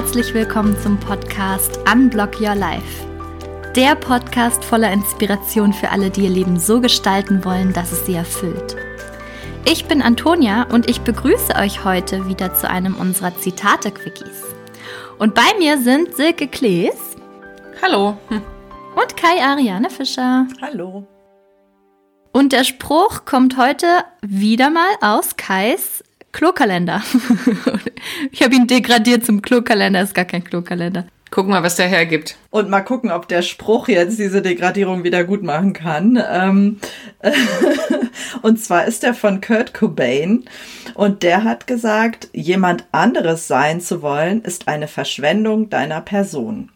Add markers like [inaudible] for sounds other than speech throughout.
herzlich willkommen zum Podcast Unblock Your Life. Der Podcast voller Inspiration für alle, die ihr Leben so gestalten wollen, dass es sie erfüllt. Ich bin Antonia und ich begrüße euch heute wieder zu einem unserer Zitate-Quickies. Und bei mir sind Silke Klees. Hallo. Und Kai Ariane Fischer. Hallo. Und der Spruch kommt heute wieder mal aus Kais Klokalender. [laughs] ich habe ihn degradiert zum Klokalender, ist gar kein Klokalender. Gucken mal, was der hergibt. Und mal gucken, ob der Spruch jetzt diese Degradierung wieder gut machen kann. Ähm, [laughs] und zwar ist der von Kurt Cobain. Und der hat gesagt, jemand anderes sein zu wollen, ist eine Verschwendung deiner Person.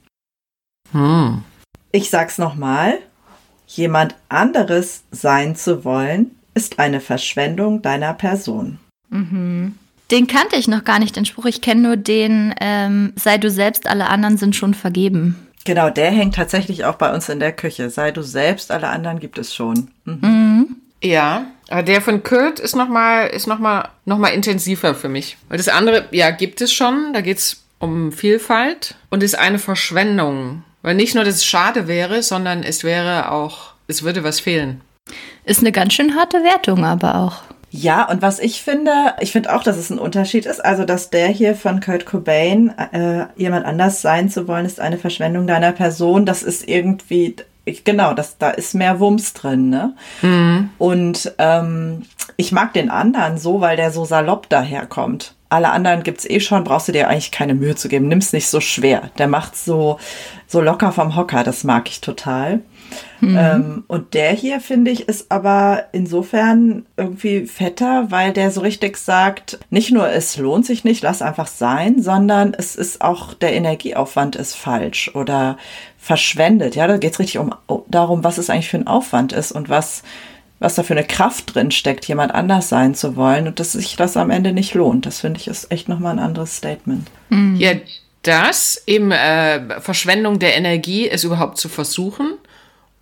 Hm. Ich sag's nochmal. Jemand anderes sein zu wollen, ist eine Verschwendung deiner Person. Mhm. Den kannte ich noch gar nicht, den Spruch. Ich kenne nur den, ähm, sei du selbst, alle anderen sind schon vergeben. Genau, der hängt tatsächlich auch bei uns in der Küche. Sei du selbst, alle anderen gibt es schon. Mhm. Mhm. Ja, aber der von Kurt ist nochmal ist noch mal, noch mal intensiver für mich. Weil das andere, ja, gibt es schon. Da geht es um Vielfalt und ist eine Verschwendung. Weil nicht nur, dass es schade wäre, sondern es wäre auch, es würde was fehlen. Ist eine ganz schön harte Wertung aber auch. Ja, und was ich finde, ich finde auch, dass es ein Unterschied ist. Also, dass der hier von Kurt Cobain, äh, jemand anders sein zu wollen, ist eine Verschwendung deiner Person. Das ist irgendwie, ich, genau, das, da ist mehr Wumms drin, ne? Mhm. Und ähm, ich mag den anderen so, weil der so salopp daherkommt. Alle anderen gibt's eh schon, brauchst du dir eigentlich keine Mühe zu geben. Nimm's nicht so schwer. Der macht's so, so locker vom Hocker, das mag ich total. Mhm. Ähm, und der hier, finde ich, ist aber insofern irgendwie fetter, weil der so richtig sagt, nicht nur es lohnt sich nicht, lass einfach sein, sondern es ist auch, der Energieaufwand ist falsch oder verschwendet. Ja, da geht es richtig um darum, was es eigentlich für ein Aufwand ist und was, was da für eine Kraft drin steckt, jemand anders sein zu wollen und dass sich das am Ende nicht lohnt. Das finde ich ist echt nochmal ein anderes Statement. Mhm. Ja, das eben äh, Verschwendung der Energie, es überhaupt zu versuchen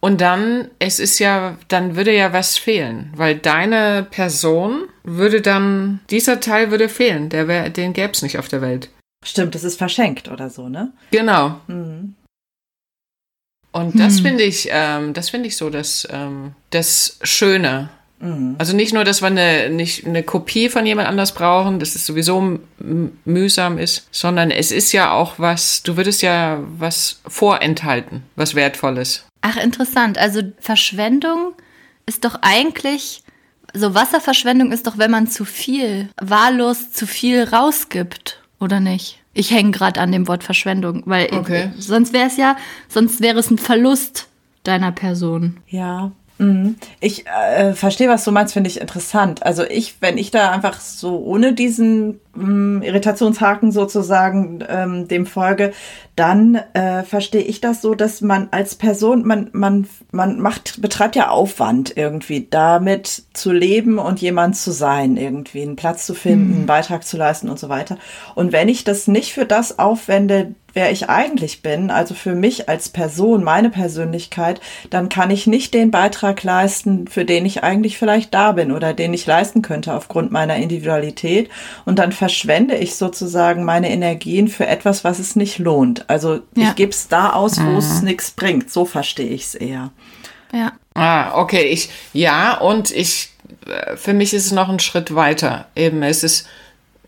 und dann, es ist ja, dann würde ja was fehlen, weil deine Person würde dann, dieser Teil würde fehlen, der wär, den gäbe es nicht auf der Welt. Stimmt, das ist verschenkt oder so, ne? Genau. Mhm. Und das hm. finde ich, ähm, das finde ich so das, ähm, das Schöne. Mhm. Also nicht nur, dass wir eine, nicht eine Kopie von jemand anders brauchen, dass es sowieso mühsam ist, sondern es ist ja auch was, du würdest ja was vorenthalten, was Wertvolles. Ach, interessant. Also Verschwendung ist doch eigentlich, so Wasserverschwendung ist doch, wenn man zu viel, wahllos zu viel rausgibt, oder nicht? Ich hänge gerade an dem Wort Verschwendung, weil okay. ich, sonst wäre es ja, sonst wäre es ein Verlust deiner Person. Ja, Mhm. Ich äh, verstehe, was du meinst, finde ich interessant. Also ich, wenn ich da einfach so ohne diesen ähm, Irritationshaken sozusagen ähm, dem folge, dann äh, verstehe ich das so, dass man als Person, man, man, man macht, betreibt ja Aufwand irgendwie, damit zu leben und jemand zu sein, irgendwie einen Platz zu finden, mhm. einen Beitrag zu leisten und so weiter. Und wenn ich das nicht für das aufwende, wer ich eigentlich bin, also für mich als Person, meine Persönlichkeit, dann kann ich nicht den Beitrag leisten, für den ich eigentlich vielleicht da bin oder den ich leisten könnte aufgrund meiner Individualität. Und dann verschwende ich sozusagen meine Energien für etwas, was es nicht lohnt. Also ja. ich gebe es da aus, wo es mhm. nichts bringt. So verstehe ich es eher. Ja. Ah, okay. Ich, ja, und ich, äh, für mich ist es noch ein Schritt weiter. Eben, es ist,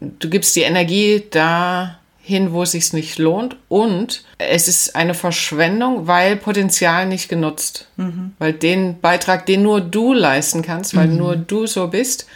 du gibst die Energie da hin, wo es sich nicht lohnt. Und es ist eine Verschwendung, weil Potenzial nicht genutzt. Mhm. Weil den Beitrag, den nur du leisten kannst, weil mhm. nur du so bist,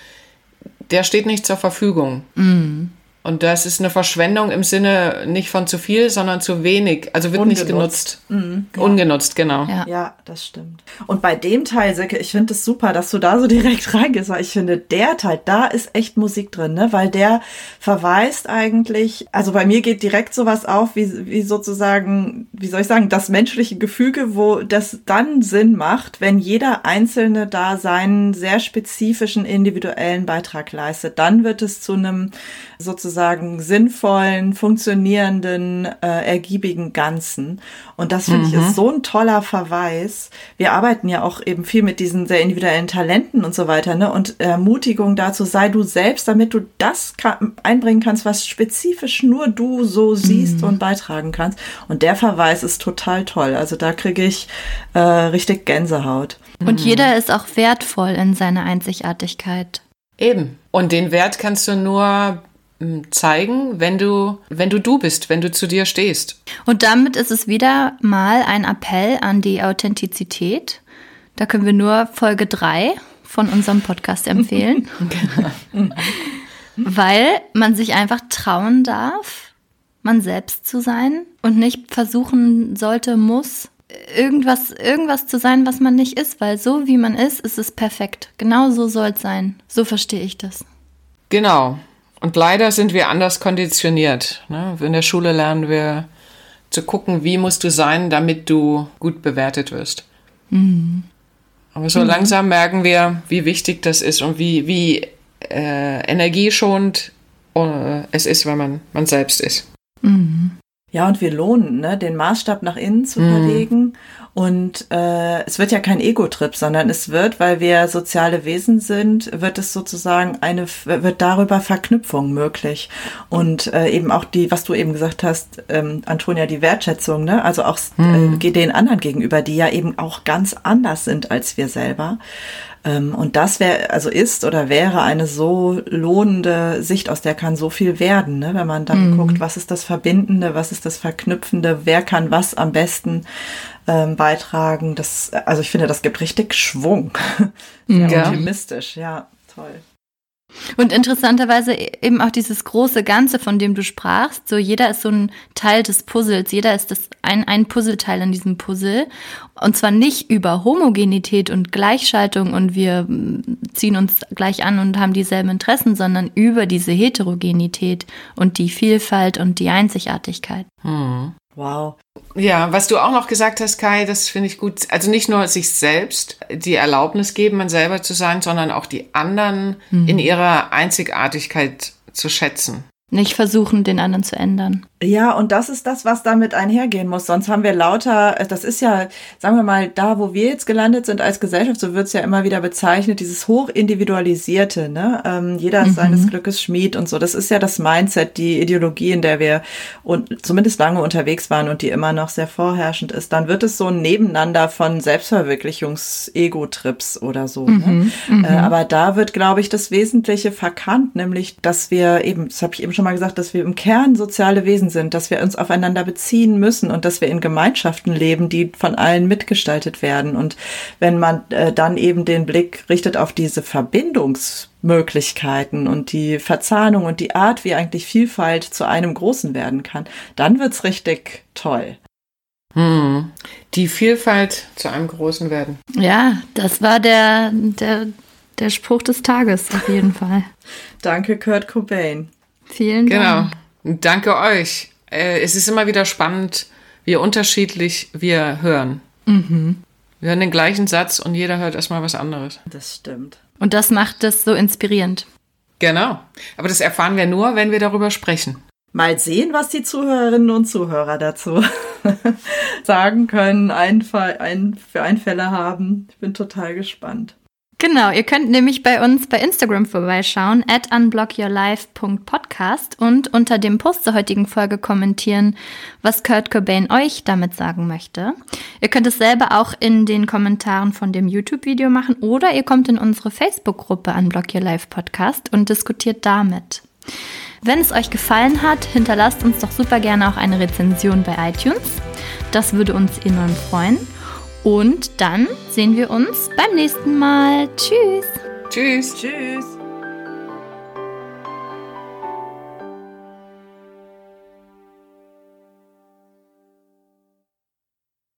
der steht nicht zur Verfügung. Mhm. Und das ist eine Verschwendung im Sinne nicht von zu viel, sondern zu wenig. Also wird Ungenutzt. nicht genutzt. Mhm, ja. Ungenutzt, genau. Ja. ja. das stimmt. Und bei dem Teil, Silke, ich finde es super, dass du da so [laughs] direkt reingehst, weil ich finde, der Teil, da ist echt Musik drin, ne? Weil der verweist eigentlich, also bei mir geht direkt sowas auf, wie, wie sozusagen, wie soll ich sagen, das menschliche Gefüge, wo das dann Sinn macht, wenn jeder Einzelne da seinen sehr spezifischen individuellen Beitrag leistet. Dann wird es zu einem sozusagen sozusagen sinnvollen, funktionierenden, äh, ergiebigen Ganzen. Und das finde mhm. ich ist so ein toller Verweis. Wir arbeiten ja auch eben viel mit diesen sehr individuellen Talenten und so weiter, ne? Und Ermutigung dazu, sei du selbst, damit du das kann, einbringen kannst, was spezifisch nur du so siehst mhm. und beitragen kannst. Und der Verweis ist total toll. Also da kriege ich äh, richtig Gänsehaut. Und mhm. jeder ist auch wertvoll in seiner Einzigartigkeit. Eben. Und den Wert kannst du nur zeigen, wenn du, wenn du du bist, wenn du zu dir stehst. Und damit ist es wieder mal ein Appell an die Authentizität. Da können wir nur Folge 3 von unserem Podcast empfehlen. [laughs] Weil man sich einfach trauen darf, man selbst zu sein und nicht versuchen sollte, muss, irgendwas, irgendwas zu sein, was man nicht ist, weil so wie man ist, ist es perfekt. Genau so soll es sein. So verstehe ich das. Genau. Und leider sind wir anders konditioniert. Ne? In der Schule lernen wir zu gucken, wie musst du sein, damit du gut bewertet wirst. Mhm. Aber so mhm. langsam merken wir, wie wichtig das ist und wie, wie äh, energieschonend äh, es ist, wenn man man selbst ist. Mhm. Ja, und wir lohnen, ne, den Maßstab nach innen zu mhm. verlegen. Und äh, es wird ja kein Ego-Trip, sondern es wird, weil wir soziale Wesen sind, wird es sozusagen eine, wird darüber Verknüpfung möglich. Und äh, eben auch die, was du eben gesagt hast, ähm, Antonia, die Wertschätzung, ne? Also auch mhm. äh, den anderen gegenüber, die ja eben auch ganz anders sind als wir selber. Ähm, und das wäre, also ist oder wäre eine so lohnende Sicht, aus der kann so viel werden, ne? wenn man dann mhm. guckt, was ist das Verbindende, was ist das Verknüpfende, wer kann was am besten ähm, beitragen. Das, also ich finde, das gibt richtig Schwung. [laughs] Sehr ja. optimistisch, ja, toll. Und interessanterweise eben auch dieses große Ganze, von dem du sprachst. So jeder ist so ein Teil des Puzzles. Jeder ist das ein, ein Puzzleteil in diesem Puzzle. Und zwar nicht über Homogenität und Gleichschaltung und wir mm, ziehen uns gleich an und haben dieselben Interessen, sondern über diese Heterogenität und die Vielfalt und die Einzigartigkeit. Hm. Wow. Ja, was du auch noch gesagt hast, Kai, das finde ich gut. Also nicht nur sich selbst die Erlaubnis geben, man selber zu sein, sondern auch die anderen mhm. in ihrer Einzigartigkeit zu schätzen. Nicht versuchen, den anderen zu ändern. Ja, und das ist das, was damit einhergehen muss. Sonst haben wir lauter, das ist ja, sagen wir mal, da, wo wir jetzt gelandet sind als Gesellschaft, so wird's ja immer wieder bezeichnet, dieses hochindividualisierte, ne? Ähm, jeder ist mhm. seines Glückes Schmied und so. Das ist ja das Mindset, die Ideologie, in der wir und zumindest lange unterwegs waren und die immer noch sehr vorherrschend ist. Dann wird es so ein Nebeneinander von Selbstverwirklichungs-Ego-Trips oder so. Ne? Mhm. Ne? Mhm. Äh, aber da wird, glaube ich, das Wesentliche verkannt, nämlich, dass wir eben, das habe ich eben schon mal gesagt, dass wir im Kern soziale Wesen sind, dass wir uns aufeinander beziehen müssen und dass wir in Gemeinschaften leben, die von allen mitgestaltet werden. Und wenn man äh, dann eben den Blick richtet auf diese Verbindungsmöglichkeiten und die Verzahnung und die Art, wie eigentlich Vielfalt zu einem Großen werden kann, dann wird's richtig toll. Hm. Die Vielfalt zu einem Großen werden. Ja, das war der, der, der Spruch des Tages auf jeden [laughs] Fall. Danke, Kurt Cobain. Vielen Dank. Genau. Danke euch. Äh, es ist immer wieder spannend, wie unterschiedlich wir hören. Mhm. Wir hören den gleichen Satz und jeder hört erstmal was anderes. Das stimmt. Und das macht das so inspirierend. Genau. Aber das erfahren wir nur, wenn wir darüber sprechen. Mal sehen, was die Zuhörerinnen und Zuhörer dazu [laughs] sagen können, ein, für Einfälle haben. Ich bin total gespannt. Genau, ihr könnt nämlich bei uns bei Instagram vorbeischauen, at unblockyourlife.podcast und unter dem Post zur heutigen Folge kommentieren, was Kurt Cobain euch damit sagen möchte. Ihr könnt es selber auch in den Kommentaren von dem YouTube-Video machen oder ihr kommt in unsere Facebook-Gruppe Unblock Your Life Podcast und diskutiert damit. Wenn es euch gefallen hat, hinterlasst uns doch super gerne auch eine Rezension bei iTunes. Das würde uns enorm freuen. Und dann sehen wir uns beim nächsten Mal. Tschüss. Tschüss. Tschüss.